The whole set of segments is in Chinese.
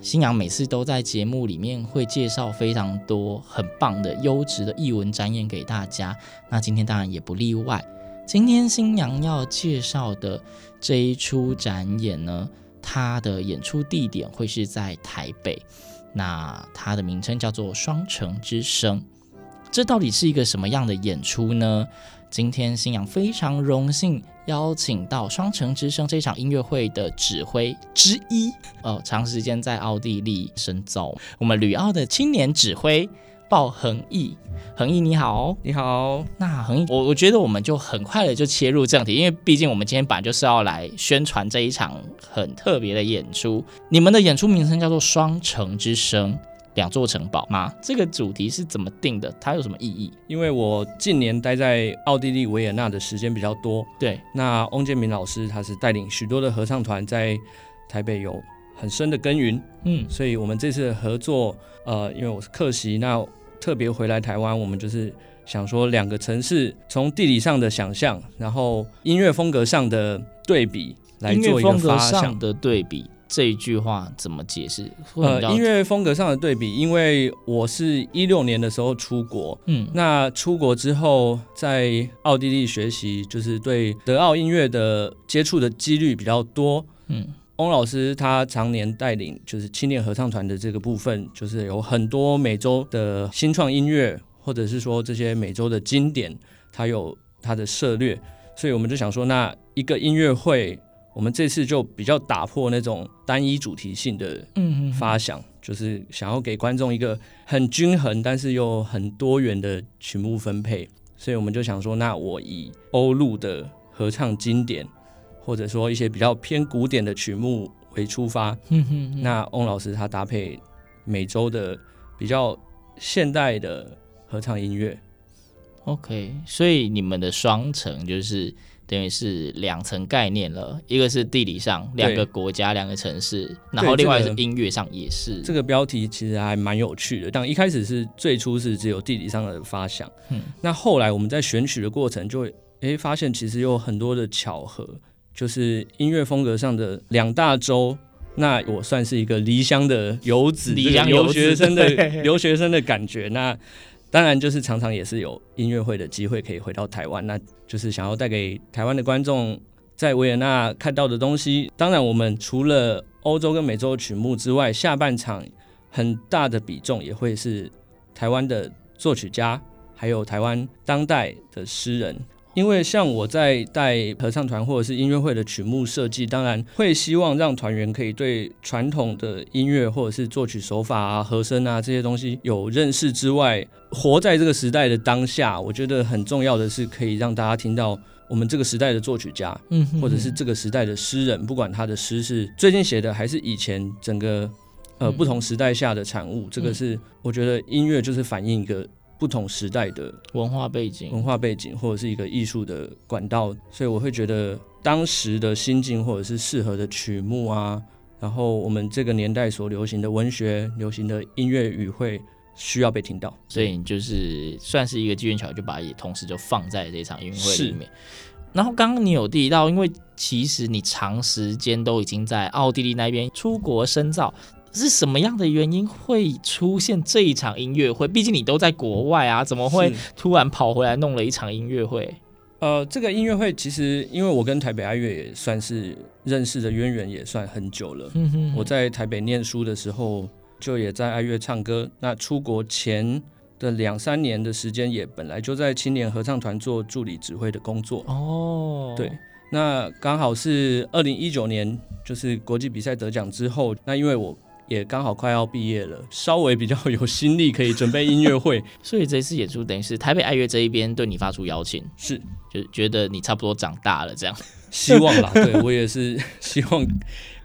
新娘每次都在节目里面会介绍非常多很棒的优质的译文展演给大家，那今天当然也不例外。今天新娘要介绍的这一出展演呢，它的演出地点会是在台北，那它的名称叫做《双城之声》。这到底是一个什么样的演出呢？今天新阳非常荣幸邀请到《双城之声》这场音乐会的指挥之一，哦，长时间在奥地利深造，我们旅澳的青年指挥鲍恒毅。恒毅你好，你好，那恒毅，我我觉得我们就很快的就切入正题，因为毕竟我们今天本来就是要来宣传这一场很特别的演出。你们的演出名称叫做《双城之声》。两座城堡吗？这个主题是怎么定的？它有什么意义？因为我近年待在奥地利维也纳的时间比较多，对，那翁建明老师他是带领许多的合唱团在台北有很深的耕耘，嗯，所以我们这次的合作，呃，因为我是客席，那特别回来台湾，我们就是想说两个城市从地理上的想象，然后音乐风格上的对比来做一个发想的对比。这一句话怎么解释？呃，音乐风格上的对比，因为我是一六年的时候出国，嗯，那出国之后在奥地利学习，就是对德奥音乐的接触的几率比较多，嗯，翁老师他常年带领就是青年合唱团的这个部分，就是有很多美洲的新创音乐，或者是说这些美洲的经典，他有他的涉略，所以我们就想说，那一个音乐会。我们这次就比较打破那种单一主题性的发想，就是想要给观众一个很均衡，但是又很多元的曲目分配。所以我们就想说，那我以欧陆的合唱经典，或者说一些比较偏古典的曲目为出发。那翁老师他搭配美洲的比较现代的合唱音乐。OK，所以你们的双城就是。等于是两层概念了，一个是地理上两个国家两个城市，然后另外是音乐上也是。这个标题其实还蛮有趣的，但一开始是最初是只有地理上的发想，嗯，那后来我们在选取的过程就会诶发现其实有很多的巧合，就是音乐风格上的两大洲。那我算是一个离乡的游子，离乡留学生的留学生的感觉，那。当然，就是常常也是有音乐会的机会可以回到台湾，那就是想要带给台湾的观众在维也纳看到的东西。当然，我们除了欧洲跟美洲的曲目之外，下半场很大的比重也会是台湾的作曲家，还有台湾当代的诗人。因为像我在带合唱团或者是音乐会的曲目设计，当然会希望让团员可以对传统的音乐或者是作曲手法啊、和声啊这些东西有认识之外，活在这个时代的当下，我觉得很重要的是可以让大家听到我们这个时代的作曲家，嗯，或者是这个时代的诗人，不管他的诗是最近写的还是以前整个呃不同时代下的产物，这个是我觉得音乐就是反映一个。不同时代的文化背景、文化背景，或者是一个艺术的管道，所以我会觉得当时的心境，或者是适合的曲目啊，然后我们这个年代所流行的文学、流行的音乐语汇需要被听到，所以就是算是一个机缘巧合，就把也同时就放在这场音乐会里面。然后刚刚你有提到，因为其实你长时间都已经在奥地利那边出国深造。是什么样的原因会出现这一场音乐会？毕竟你都在国外啊，怎么会突然跑回来弄了一场音乐会？呃，这个音乐会其实因为我跟台北爱乐也算是认识的渊源，也算很久了。嗯哼，我在台北念书的时候，就也在爱乐唱歌。那出国前的两三年的时间，也本来就在青年合唱团做助理指挥的工作。哦，对，那刚好是二零一九年，就是国际比赛得奖之后，那因为我也刚好快要毕业了，稍微比较有心力可以准备音乐会，所以这次演出等于是台北爱乐这一边对你发出邀请，是就觉得你差不多长大了这样，希望啦，对我也是希望。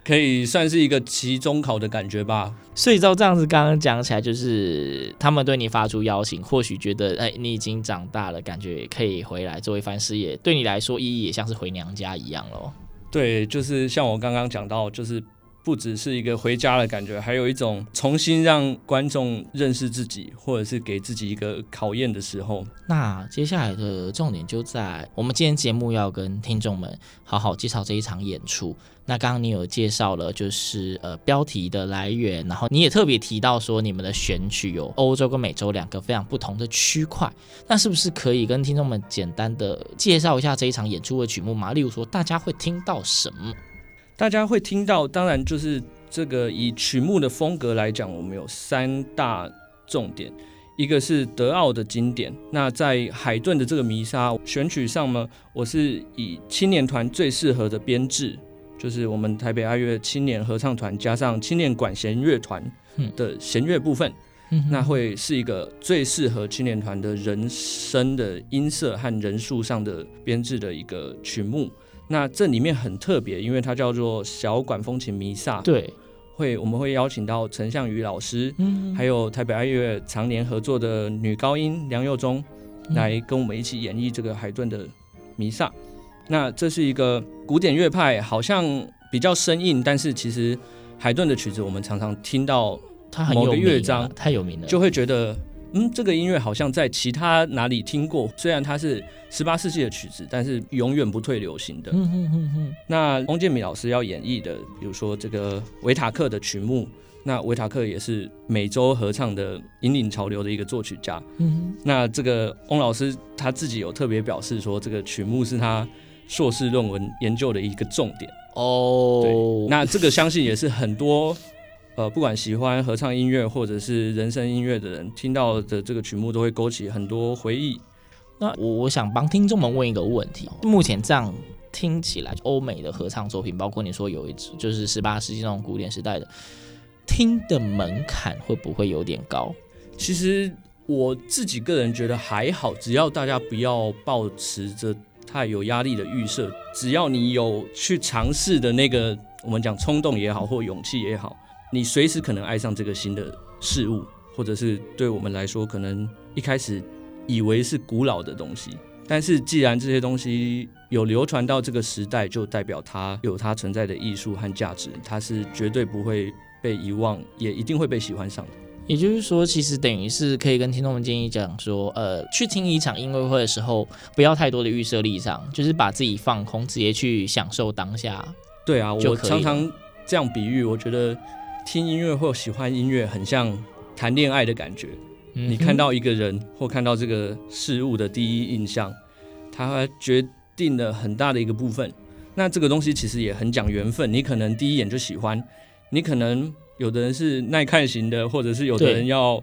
可以算是一个期中考的感觉吧。所以照这样子刚刚讲起来，就是他们对你发出邀请，或许觉得哎，你已经长大了，感觉可以回来做一番事业，对你来说意义也像是回娘家一样喽。对，就是像我刚刚讲到，就是。不只是一个回家的感觉，还有一种重新让观众认识自己，或者是给自己一个考验的时候。那接下来的重点就在我们今天节目要跟听众们好好介绍这一场演出。那刚刚你有介绍了，就是呃标题的来源，然后你也特别提到说你们的选曲有欧洲跟美洲两个非常不同的区块。那是不是可以跟听众们简单的介绍一下这一场演出的曲目嘛？例如说大家会听到什么？大家会听到，当然就是这个以曲目的风格来讲，我们有三大重点，一个是德奥的经典。那在海顿的这个弥撒选曲上呢，我是以青年团最适合的编制，就是我们台北爱乐青年合唱团加上青年管弦乐团的弦乐部分，那会是一个最适合青年团的人声的音色和人数上的编制的一个曲目。那这里面很特别，因为它叫做小管风琴弥撒。对，会我们会邀请到陈向宇老师，嗯，还有台北爱乐常年合作的女高音梁佑忠，来跟我们一起演绎这个海顿的弥撒。那这是一个古典乐派，好像比较生硬，但是其实海顿的曲子我们常常听到某个乐章，太有名了，就会觉得。嗯，这个音乐好像在其他哪里听过，虽然它是十八世纪的曲子，但是永远不退流行的。嗯哼哼哼。那翁建民老师要演绎的，比如说这个维塔克的曲目，那维塔克也是美洲合唱的引领潮流的一个作曲家。嗯哼。那这个翁老师他自己有特别表示说，这个曲目是他硕士论文研究的一个重点。哦。对。那这个相信也是很多。呃，不管喜欢合唱音乐或者是人声音乐的人，听到的这个曲目都会勾起很多回忆。那我我想帮听众们问一个问题：目前这样听起来，欧美的合唱作品，包括你说有一支就是十八世纪那种古典时代的，听的门槛会不会有点高？其实我自己个人觉得还好，只要大家不要抱持着太有压力的预设，只要你有去尝试的那个，我们讲冲动也好，或勇气也好。你随时可能爱上这个新的事物，或者是对我们来说，可能一开始以为是古老的东西，但是既然这些东西有流传到这个时代，就代表它有它存在的艺术和价值，它是绝对不会被遗忘，也一定会被喜欢上的。也就是说，其实等于是可以跟听众们建议讲说，呃，去听一场音乐会的时候，不要太多的预设立场，就是把自己放空，直接去享受当下。对啊，我常常这样比喻，我觉得。听音乐或喜欢音乐，很像谈恋爱的感觉。嗯、你看到一个人或看到这个事物的第一印象，它决定了很大的一个部分。那这个东西其实也很讲缘分。你可能第一眼就喜欢，你可能有的人是耐看型的，或者是有的人要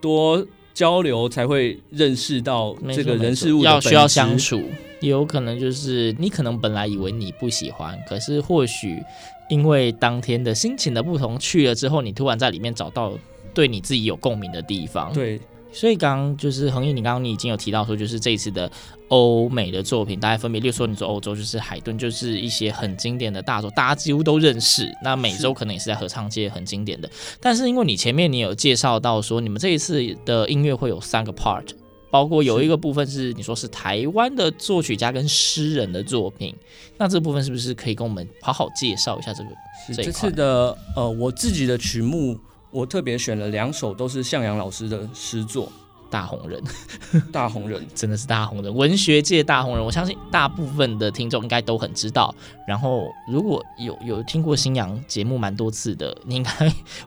多交流才会认识到这个人事物的。要需要相处，也有可能就是你可能本来以为你不喜欢，可是或许。因为当天的心情的不同，去了之后，你突然在里面找到对你自己有共鸣的地方。对，所以刚刚就是恒毅，你刚刚你已经有提到说，就是这一次的欧美的作品，大概分别，例如说你说欧洲就是海顿，就是一些很经典的大作，大家几乎都认识。那美洲可能也是在合唱界很经典的，但是因为你前面你有介绍到说，你们这一次的音乐会有三个 part。包括有一个部分是你说是台湾的作曲家跟诗人的作品，那这部分是不是可以跟我们好好介绍一下这个？是这次的呃，我自己的曲目，我特别选了两首都是向阳老师的诗作。大红人，大红人 真的是大红人，文学界大红人。我相信大部分的听众应该都很知道。然后，如果有有听过新阳节目蛮多次的，你应该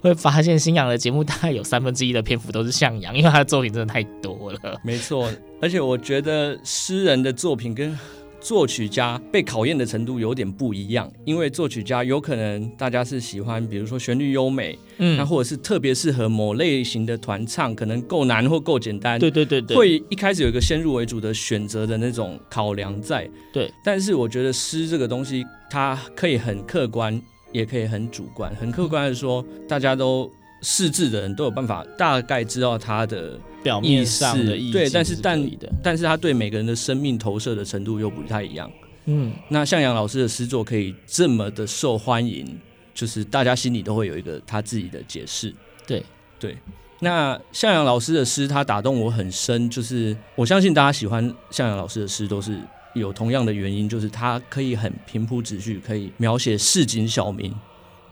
会发现新阳的节目大概有三分之一的篇幅都是向阳，因为他的作品真的太多了。没错，而且我觉得诗人的作品跟作曲家被考验的程度有点不一样，因为作曲家有可能大家是喜欢，比如说旋律优美，嗯，那或者是特别适合某类型的团唱，可能够难或够简单，对对对对，会一开始有一个先入为主的选择的那种考量在，对。但是我觉得诗这个东西，它可以很客观，也可以很主观。很客观的说，大家都识字的人都有办法大概知道他的。表面上的意思，对，但是但但是他对每个人的生命投射的程度又不太一样。嗯，那向阳老师的诗作可以这么的受欢迎，就是大家心里都会有一个他自己的解释。对对，那向阳老师的诗他打动我很深，就是我相信大家喜欢向阳老师的诗都是有同样的原因，就是他可以很平铺直叙，可以描写市井小民。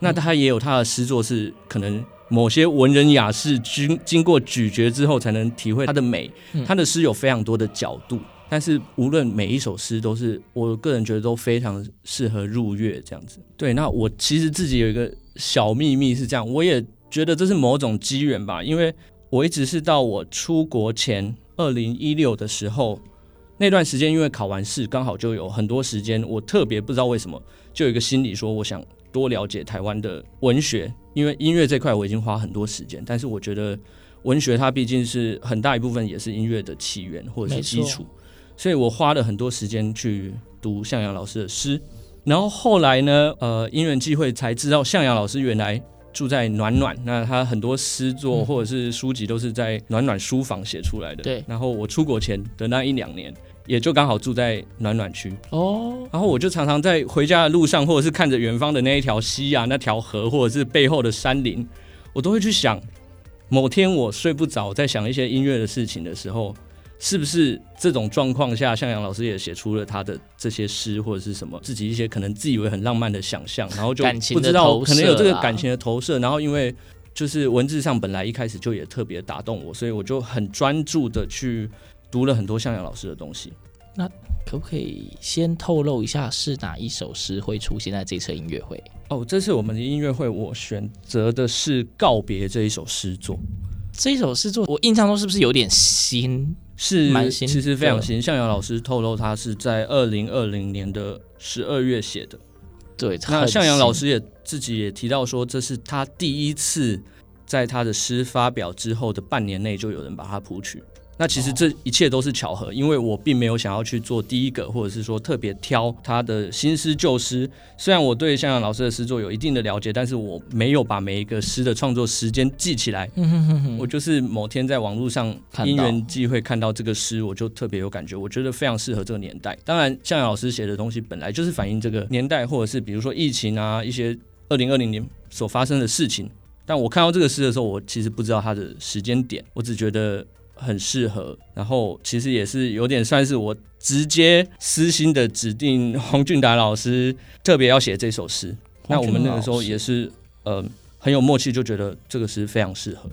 那他也有他的诗作是可能。某些文人雅士经经过咀嚼之后，才能体会它的美。他的诗有非常多的角度，但是无论每一首诗，都是我个人觉得都非常适合入乐这样子。对，那我其实自己有一个小秘密是这样，我也觉得这是某种机缘吧，因为我一直是到我出国前二零一六的时候，那段时间因为考完试，刚好就有很多时间，我特别不知道为什么，就有一个心理说，我想多了解台湾的文学。因为音乐这块我已经花很多时间，但是我觉得文学它毕竟是很大一部分也是音乐的起源或者是基础，所以我花了很多时间去读向阳老师的诗。然后后来呢，呃，因缘际会才知道向阳老师原来住在暖暖，那他很多诗作或者是书籍都是在暖暖书房写出来的。对。然后我出国前的那一两年，也就刚好住在暖暖区哦，然后我就常常在回家的路上，或者是看着远方的那一条溪啊、那条河，或者是背后的山林，我都会去想，某天我睡不着，在想一些音乐的事情的时候，是不是这种状况下，向阳老师也写出了他的这些诗，或者是什么自己一些可能自以为很浪漫的想象，然后就不知道可能有这个感情的投射，然后因为就是文字上本来一开始就也特别打动我，所以我就很专注的去。读了很多向阳老师的东西，那可不可以先透露一下是哪一首诗会出现在这次音乐会？哦，这次我们的音乐会，我选择的是《告别》这一首诗作。这一首诗作，我印象中是不是有点新？是蛮新，其实非常新。向阳老师透露，他是在二零二零年的十二月写的。对，那向阳老师也自己也提到说，这是他第一次在他的诗发表之后的半年内就有人把它谱曲。那其实这一切都是巧合，因为我并没有想要去做第一个，或者是说特别挑他的新诗旧诗。虽然我对向阳老师的诗作有一定的了解，但是我没有把每一个诗的创作时间记起来。我就是某天在网络上因缘际会看到这个诗，我就特别有感觉，我觉得非常适合这个年代。当然，向阳老师写的东西本来就是反映这个年代，或者是比如说疫情啊，一些二零二零年所发生的事情。但我看到这个诗的时候，我其实不知道它的时间点，我只觉得。很适合，然后其实也是有点算是我直接私心的指定黄俊达老师特别要写这首诗。那我们那个时候也是呃很有默契，就觉得这个诗非常适合。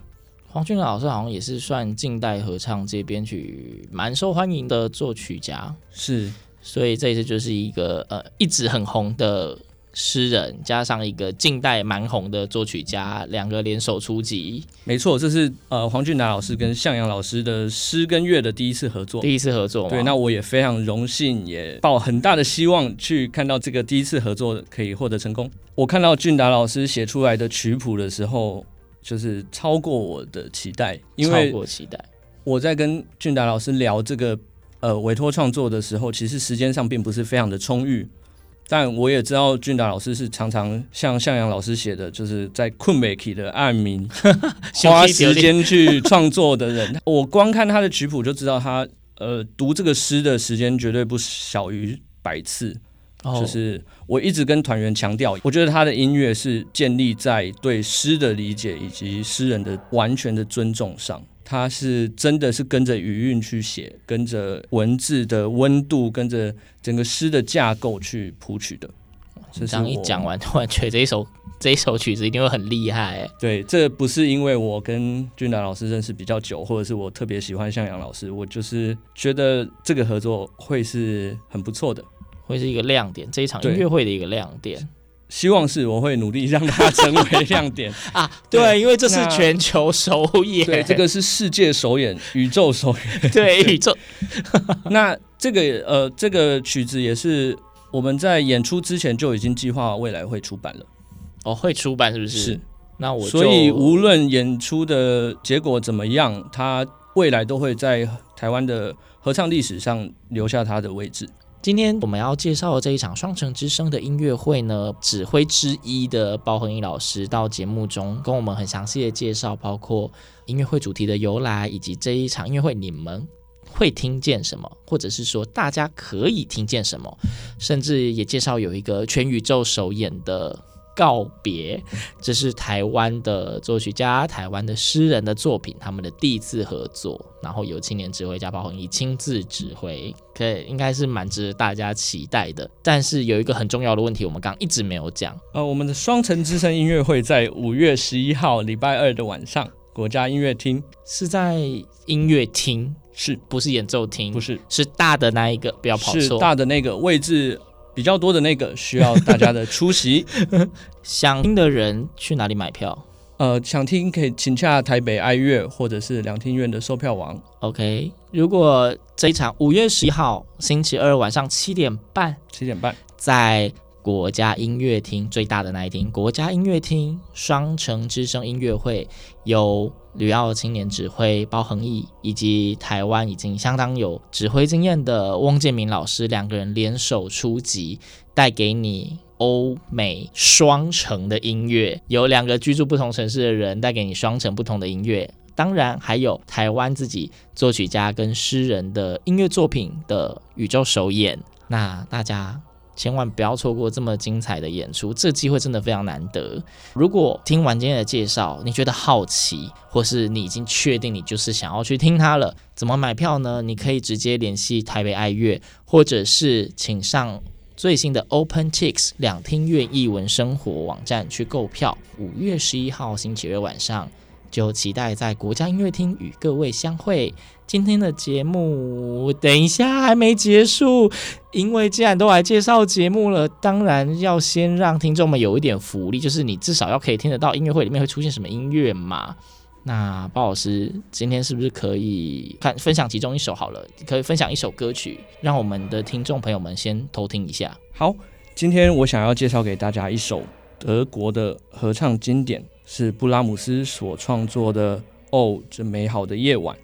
黄俊达老师好像也是算近代合唱这边曲蛮受欢迎的作曲家，是，所以这一次就是一个呃一直很红的。诗人加上一个近代蛮红的作曲家，两个联手出击。没错，这是呃黄俊达老师跟向阳老师的诗跟乐的第一次合作。第一次合作，对，那我也非常荣幸，也抱很大的希望去看到这个第一次合作可以获得成功。我看到俊达老师写出来的曲谱的时候，就是超过我的期待，因为超过期待。我在跟俊达老师聊这个呃委托创作的时候，其实时间上并不是非常的充裕。但我也知道俊达老师是常常像向阳老师写的，就是在困美期的暗暝 花时间去创作的人。我光看他的曲谱就知道他呃读这个诗的时间绝对不小于百次。就是我一直跟团员强调，我觉得他的音乐是建立在对诗的理解以及诗人的完全的尊重上。他是真的是跟着语韵去写，跟着文字的温度，跟着整个诗的架构去谱曲的。这样一讲完，突然觉得这一首 这一首曲子一定会很厉害。对，这不是因为我跟俊达老师认识比较久，或者是我特别喜欢向阳老师，我就是觉得这个合作会是很不错的，会是一个亮点，这一场音乐会的一个亮点。希望是我会努力让它成为亮点 啊。对，因为这是全球首演，对，这个是世界首演，宇宙首演，对，宇宙。那这个呃，这个曲子也是我们在演出之前就已经计划未来会出版了。哦，会出版是不是？是。那我所以无论演出的结果怎么样，它未来都会在台湾的合唱历史上留下它的位置。今天我们要介绍的这一场双城之声的音乐会呢，指挥之一的包恒毅老师到节目中跟我们很详细的介绍，包括音乐会主题的由来，以及这一场音乐会你们会听见什么，或者是说大家可以听见什么，甚至也介绍有一个全宇宙首演的。告别，这是台湾的作曲家、台湾的诗人的作品，他们的第一次合作，然后由青年指挥家包宏毅亲自指挥，可以应该是蛮值得大家期待的。但是有一个很重要的问题，我们刚刚一直没有讲。呃，我们的双城之声音乐会在五月十一号礼拜二的晚上，国家音乐厅是在音乐厅，是不是演奏厅？不是，是大的那一个，不要跑错，是大的那个位置。比较多的那个需要大家的出席，想听的人去哪里买票？呃，想听可以请洽台北爱乐或者是两厅院的售票网。OK，如果这一场五月十一号星期二晚上七点半，七点半在国家音乐厅最大的那一厅，国家音乐厅双城之声音乐会由。旅奥青年指挥包恒毅以及台湾已经相当有指挥经验的翁建民老师两个人联手出击，带给你欧美双城的音乐，有两个居住不同城市的人带给你双城不同的音乐，当然还有台湾自己作曲家跟诗人的音乐作品的宇宙首演，那大家。千万不要错过这么精彩的演出，这机会真的非常难得。如果听完今天的介绍，你觉得好奇，或是你已经确定你就是想要去听它了，怎么买票呢？你可以直接联系台北爱乐，或者是请上最新的 open ticks 两厅院艺文生活网站去购票。五月十一号星期二晚上，就期待在国家音乐厅与各位相会。今天的节目等一下还没结束，因为既然都来介绍节目了，当然要先让听众们有一点福利，就是你至少要可以听得到音乐会里面会出现什么音乐嘛。那包老师今天是不是可以看分享其中一首好了？可以分享一首歌曲，让我们的听众朋友们先偷听一下。好，今天我想要介绍给大家一首德国的合唱经典，是布拉姆斯所创作的《哦，这美好的夜晚》。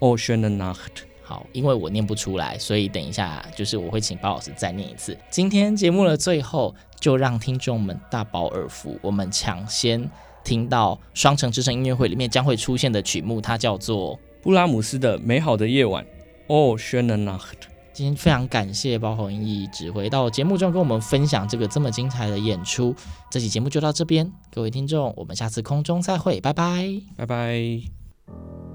Oh, schöne Nacht。好，因为我念不出来，所以等一下就是我会请包老师再念一次。今天节目的最后，就让听众们大饱耳福，我们抢先听到双城之声音乐会里面将会出现的曲目，它叫做布拉姆斯的《美好的夜晚》。Oh, schöne Nacht。今天非常感谢包红毅指挥到节目中跟我们分享这个这么精彩的演出。这期节目就到这边，各位听众，我们下次空中再会，拜拜，拜拜。